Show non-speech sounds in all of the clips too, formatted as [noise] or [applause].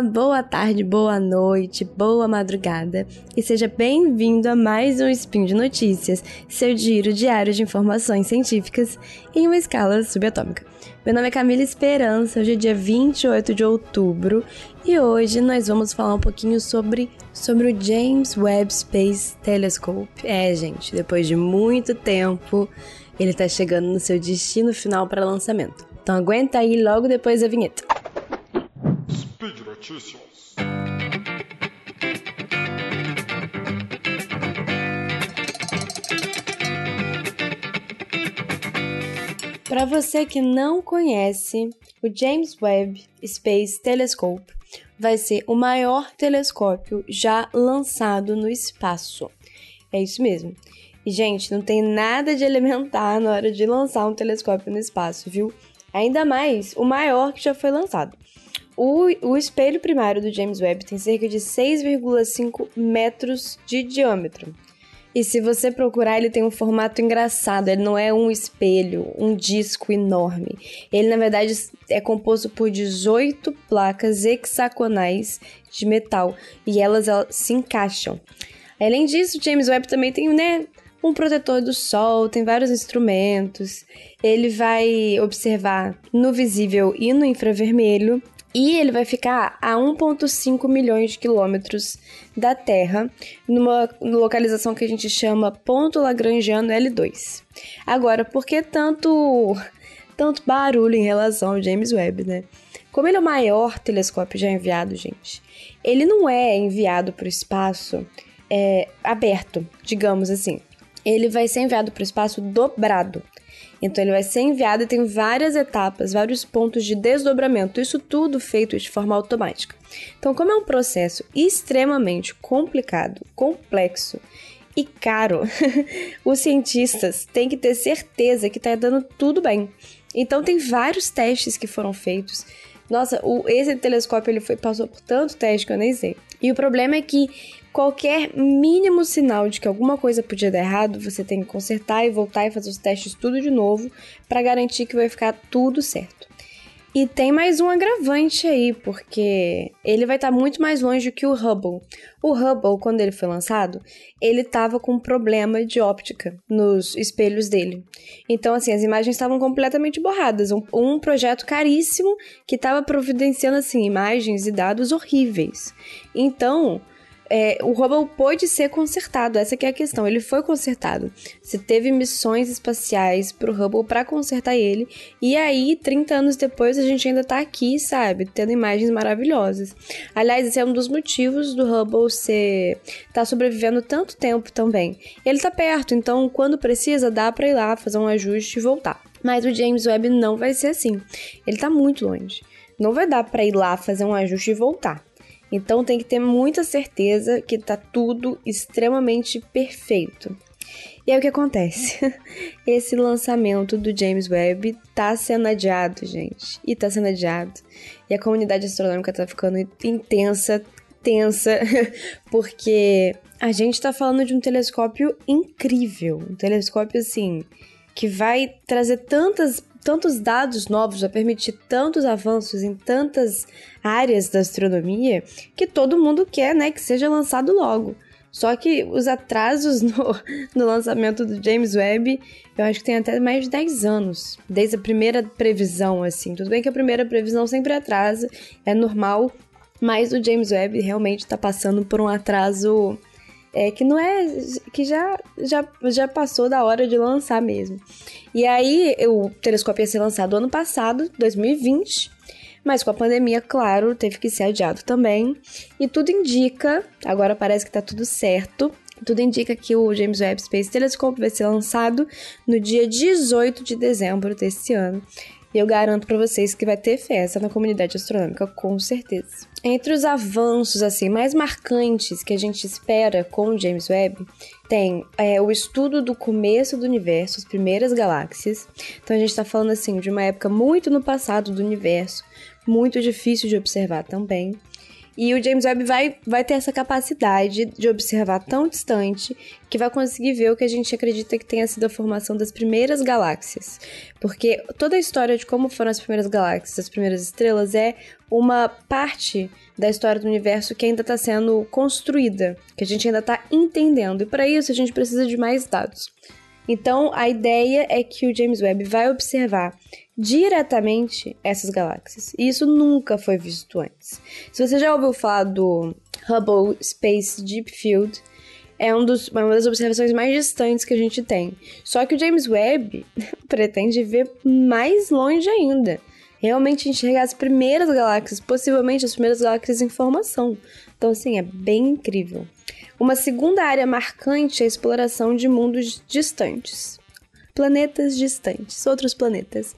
boa tarde, boa noite, boa madrugada e seja bem-vindo a mais um Spin de Notícias, seu giro diário de informações científicas em uma escala subatômica. Meu nome é Camila Esperança, hoje é dia 28 de outubro e hoje nós vamos falar um pouquinho sobre, sobre o James Webb Space Telescope. É, gente, depois de muito tempo, ele está chegando no seu destino final para lançamento. Então aguenta aí logo depois da vinheta. Speed Notícias. Para você que não conhece, o James Webb Space Telescope vai ser o maior telescópio já lançado no espaço. É isso mesmo. E, gente, não tem nada de elementar na hora de lançar um telescópio no espaço, viu? Ainda mais o maior que já foi lançado. O, o espelho primário do James Webb tem cerca de 6,5 metros de diâmetro. E se você procurar, ele tem um formato engraçado. Ele não é um espelho, um disco enorme. Ele, na verdade, é composto por 18 placas hexagonais de metal e elas, elas se encaixam. Além disso, o James Webb também tem, né, um protetor do sol, tem vários instrumentos. Ele vai observar no visível e no infravermelho. E ele vai ficar a 1,5 milhões de quilômetros da Terra, numa localização que a gente chama ponto lagrangiano L2. Agora, por que tanto, tanto barulho em relação ao James Webb, né? Como ele é o maior telescópio já enviado, gente, ele não é enviado para o espaço é, aberto, digamos assim ele vai ser enviado para o espaço dobrado. Então ele vai ser enviado e tem várias etapas, vários pontos de desdobramento, isso tudo feito de forma automática. Então, como é um processo extremamente complicado, complexo e caro, [laughs] os cientistas têm que ter certeza que está dando tudo bem. Então tem vários testes que foram feitos. Nossa, o, esse telescópio ele foi, passou por tanto teste que eu nem sei. E o problema é que qualquer mínimo sinal de que alguma coisa podia dar errado, você tem que consertar e voltar e fazer os testes tudo de novo para garantir que vai ficar tudo certo. E tem mais um agravante aí, porque ele vai estar tá muito mais longe que o Hubble. O Hubble, quando ele foi lançado, ele estava com problema de óptica nos espelhos dele. Então, assim, as imagens estavam completamente borradas. Um, um projeto caríssimo que estava providenciando, assim, imagens e dados horríveis. Então, é, o Hubble pôde ser consertado, essa é a questão. Ele foi consertado. Você teve missões espaciais pro Hubble para consertar ele. E aí, 30 anos depois, a gente ainda tá aqui, sabe? Tendo imagens maravilhosas. Aliás, esse é um dos motivos do Hubble ser tá sobrevivendo tanto tempo também. Ele tá perto, então quando precisa, dá para ir lá fazer um ajuste e voltar. Mas o James Webb não vai ser assim. Ele tá muito longe. Não vai dar para ir lá fazer um ajuste e voltar. Então tem que ter muita certeza que tá tudo extremamente perfeito. E aí o que acontece? [laughs] Esse lançamento do James Webb tá sendo adiado, gente. E tá sendo adiado. E a comunidade astronômica tá ficando intensa, tensa, [laughs] porque a gente tá falando de um telescópio incrível. Um telescópio assim que vai trazer tantas tantos dados novos, vai permitir tantos avanços em tantas áreas da astronomia que todo mundo quer, né, que seja lançado logo. Só que os atrasos [laughs] no, no lançamento do James Webb, eu acho que tem até mais de 10 anos, desde a primeira previsão, assim. Tudo bem que a primeira previsão sempre atrasa, é normal, mas o James Webb realmente está passando por um atraso é, que não é. que já, já, já passou da hora de lançar mesmo. E aí, o telescópio ia ser lançado ano passado, 2020, mas com a pandemia, claro, teve que ser adiado também. E tudo indica, agora parece que tá tudo certo. Tudo indica que o James Webb Space Telescope vai ser lançado no dia 18 de dezembro desse ano. E eu garanto para vocês que vai ter festa na comunidade astronômica, com certeza. Entre os avanços assim mais marcantes que a gente espera com o James Webb, tem é, o estudo do começo do universo, as primeiras galáxias. Então a gente está falando assim de uma época muito no passado do universo, muito difícil de observar também. E o James Webb vai, vai ter essa capacidade de observar tão distante que vai conseguir ver o que a gente acredita que tenha sido a formação das primeiras galáxias. Porque toda a história de como foram as primeiras galáxias, as primeiras estrelas, é uma parte da história do universo que ainda está sendo construída, que a gente ainda está entendendo. E para isso a gente precisa de mais dados. Então, a ideia é que o James Webb vai observar diretamente essas galáxias. E isso nunca foi visto antes. Se você já ouviu falar do Hubble Space Deep Field, é um dos, uma das observações mais distantes que a gente tem. Só que o James Webb [laughs] pretende ver mais longe ainda. Realmente enxergar as primeiras galáxias, possivelmente as primeiras galáxias em formação. Então, assim, é bem incrível. Uma segunda área marcante é a exploração de mundos distantes. Planetas distantes, outros planetas.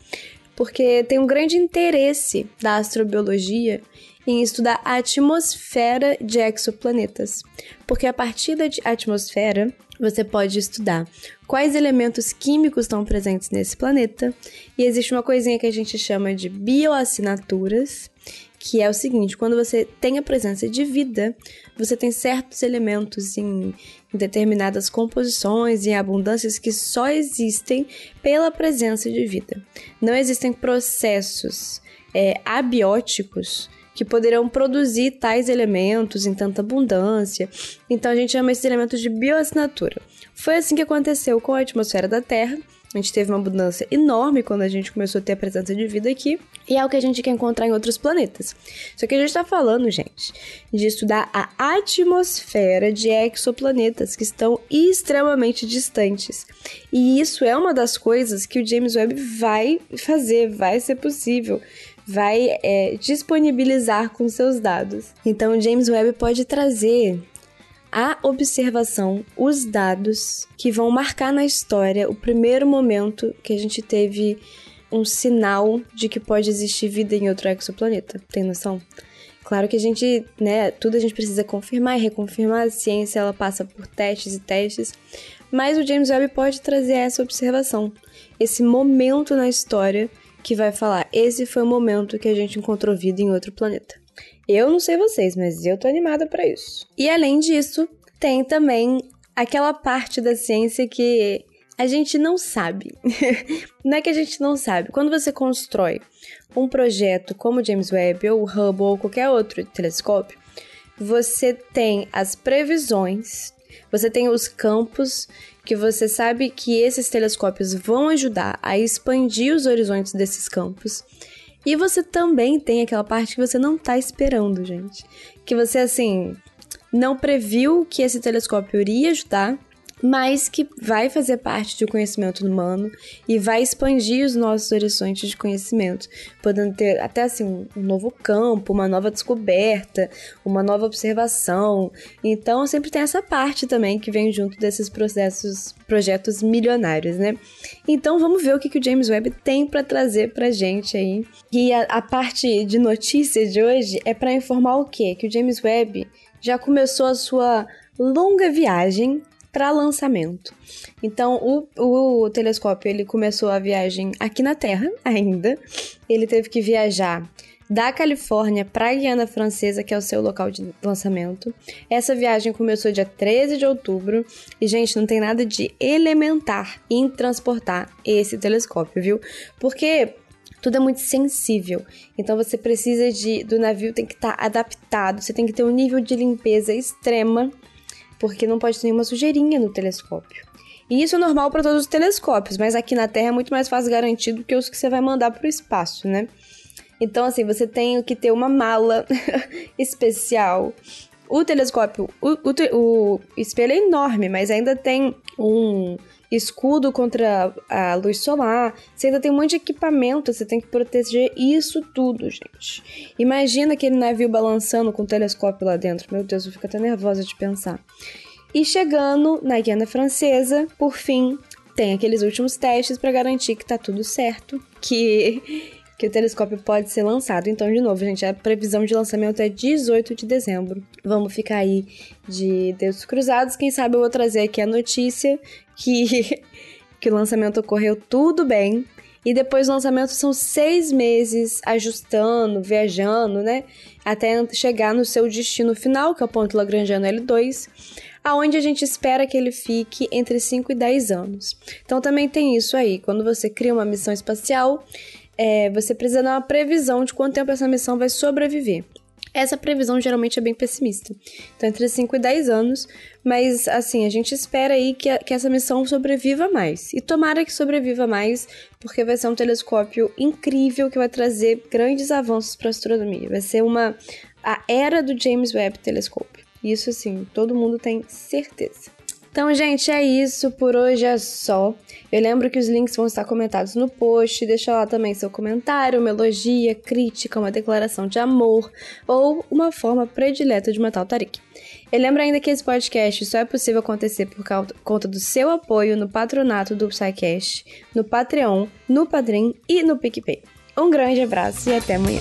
Porque tem um grande interesse da astrobiologia em estudar a atmosfera de exoplanetas. Porque a partir da atmosfera, você pode estudar quais elementos químicos estão presentes nesse planeta. E existe uma coisinha que a gente chama de bioassinaturas, que é o seguinte: quando você tem a presença de vida, você tem certos elementos em, determinadas composições e abundâncias que só existem pela presença de vida. Não existem processos é, abióticos que poderão produzir tais elementos em tanta abundância. Então a gente chama esses elementos de bioassinatura. Foi assim que aconteceu com a atmosfera da Terra a gente teve uma mudança enorme quando a gente começou a ter a presença de vida aqui, e é o que a gente quer encontrar em outros planetas. Só que a gente está falando, gente, de estudar a atmosfera de exoplanetas que estão extremamente distantes. E isso é uma das coisas que o James Webb vai fazer, vai ser possível vai é, disponibilizar com seus dados. Então, o James Webb pode trazer a observação, os dados que vão marcar na história o primeiro momento que a gente teve um sinal de que pode existir vida em outro exoplaneta. Tem noção? Claro que a gente, né, tudo a gente precisa confirmar e reconfirmar, a ciência ela passa por testes e testes, mas o James Webb pode trazer essa observação, esse momento na história que vai falar, esse foi o momento que a gente encontrou vida em outro planeta. Eu não sei vocês, mas eu tô animada para isso. E além disso, tem também aquela parte da ciência que a gente não sabe. [laughs] não é que a gente não sabe. Quando você constrói um projeto como o James Webb ou o Hubble ou qualquer outro telescópio, você tem as previsões, você tem os campos que você sabe que esses telescópios vão ajudar a expandir os horizontes desses campos. E você também tem aquela parte que você não tá esperando, gente. Que você, assim, não previu que esse telescópio iria ajudar, mas que vai fazer parte do conhecimento humano e vai expandir os nossos horizontes de conhecimento, podendo ter até assim um novo campo, uma nova descoberta, uma nova observação. Então sempre tem essa parte também que vem junto desses processos, projetos milionários, né? Então vamos ver o que, que o James Webb tem para trazer pra gente aí. E a, a parte de notícias de hoje é para informar o quê? Que o James Webb já começou a sua longa viagem para lançamento. Então, o, o telescópio ele começou a viagem aqui na Terra [laughs] ainda. Ele teve que viajar da Califórnia para a Guiana Francesa, que é o seu local de lançamento. Essa viagem começou dia 13 de outubro e, gente, não tem nada de elementar em transportar esse telescópio, viu? Porque tudo é muito sensível. Então você precisa de do navio tem que estar tá adaptado, você tem que ter um nível de limpeza extrema porque não pode ter nenhuma sujeirinha no telescópio. E isso é normal para todos os telescópios, mas aqui na Terra é muito mais fácil garantido do que os que você vai mandar para o espaço, né? Então, assim, você tem que ter uma mala [laughs] especial. O telescópio, o, o, o espelho é enorme, mas ainda tem um escudo contra a luz solar, você ainda tem um monte de equipamento, você tem que proteger isso tudo, gente. Imagina aquele navio balançando com o telescópio lá dentro. Meu Deus, eu fico até nervosa de pensar. E chegando na Guiana Francesa, por fim, tem aqueles últimos testes para garantir que tá tudo certo, que que o telescópio pode ser lançado. Então, de novo, gente, a previsão de lançamento é 18 de dezembro. Vamos ficar aí de dedos cruzados. Quem sabe eu vou trazer aqui a notícia que, [laughs] que o lançamento ocorreu tudo bem E depois do lançamento são seis meses ajustando, viajando, né? Até chegar no seu destino final, que é o ponto Lagrangiano L2, aonde a gente espera que ele fique entre 5 e 10 anos. Então também tem isso aí. Quando você cria uma missão espacial, é, você precisa dar uma previsão de quanto tempo essa missão vai sobreviver. Essa previsão geralmente é bem pessimista. Então, entre 5 e 10 anos, mas assim, a gente espera aí que, a, que essa missão sobreviva mais. E tomara que sobreviva mais, porque vai ser um telescópio incrível que vai trazer grandes avanços para a astronomia. Vai ser uma a era do James Webb Telescope. Isso assim, todo mundo tem certeza. Então, gente, é isso. Por hoje é só. Eu lembro que os links vão estar comentados no post. Deixa lá também seu comentário, uma elogia, crítica, uma declaração de amor ou uma forma predileta de matar o Tarik. Eu lembro ainda que esse podcast só é possível acontecer por conta do seu apoio no patronato do Psycast, no Patreon, no Padrim e no PicPay. Um grande abraço e até amanhã.